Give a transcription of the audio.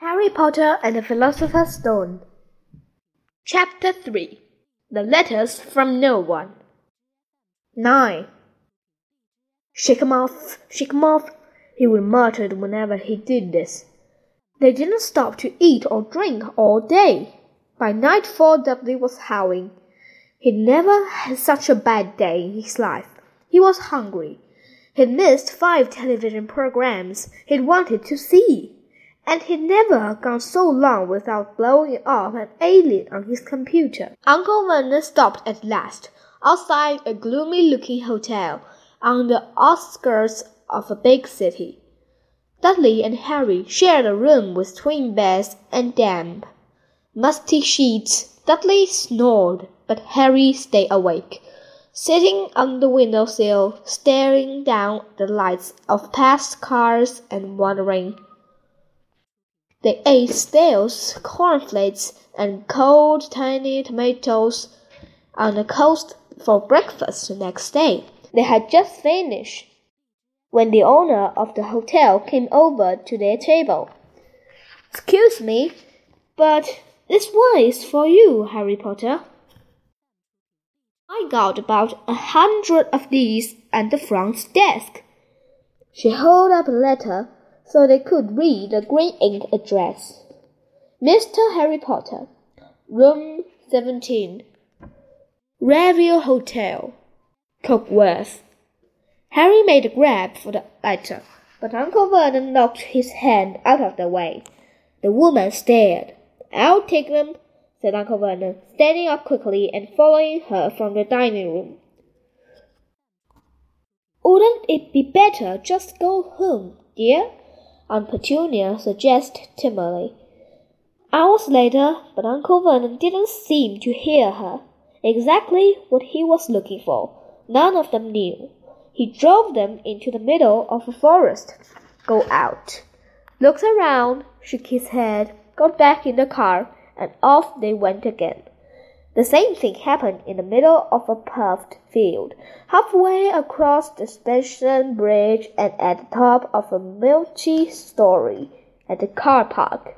Harry Potter and the Philosopher's Stone. Chapter 3 The Letters from No One. 9. Shake 'em off, shake shake 'em off, he would mutter whenever he did this. They didn't stop to eat or drink all day. By nightfall, Dudley was howling. He'd never had such a bad day in his life. He was hungry. He'd missed five television programs he'd wanted to see and he'd never gone so long without blowing up an alien on his computer. Uncle Vernon stopped at last, outside a gloomy looking hotel on the outskirts of a big city. Dudley and Harry shared a room with twin beds and damp, musty sheets. Dudley snored, but Harry stayed awake, sitting on the window sill, staring down the lights of past cars and wondering they ate stales, cornflakes, and cold tiny tomatoes on the coast for breakfast the next day. They had just finished when the owner of the hotel came over to their table. Excuse me, but this one is for you, Harry Potter. I got about a hundred of these at the front desk. She held up a letter so they could read the green ink address. Mr. Harry Potter, room 17, Railview Hotel, Cokeworth. Harry made a grab for the letter, but Uncle Vernon knocked his hand out of the way. The woman stared. I'll take them, said Uncle Vernon, standing up quickly and following her from the dining room. Wouldn't it be better just go home, dear? Aunt Petunia suggested timidly. Hours later, but Uncle Vernon didn't seem to hear her. Exactly what he was looking for, none of them knew. He drove them into the middle of a forest. Go out. Looked around, shook his head, got back in the car, and off they went again. The same thing happened in the middle of a paved field, halfway across the suspension bridge and at the top of a multi story at the car park.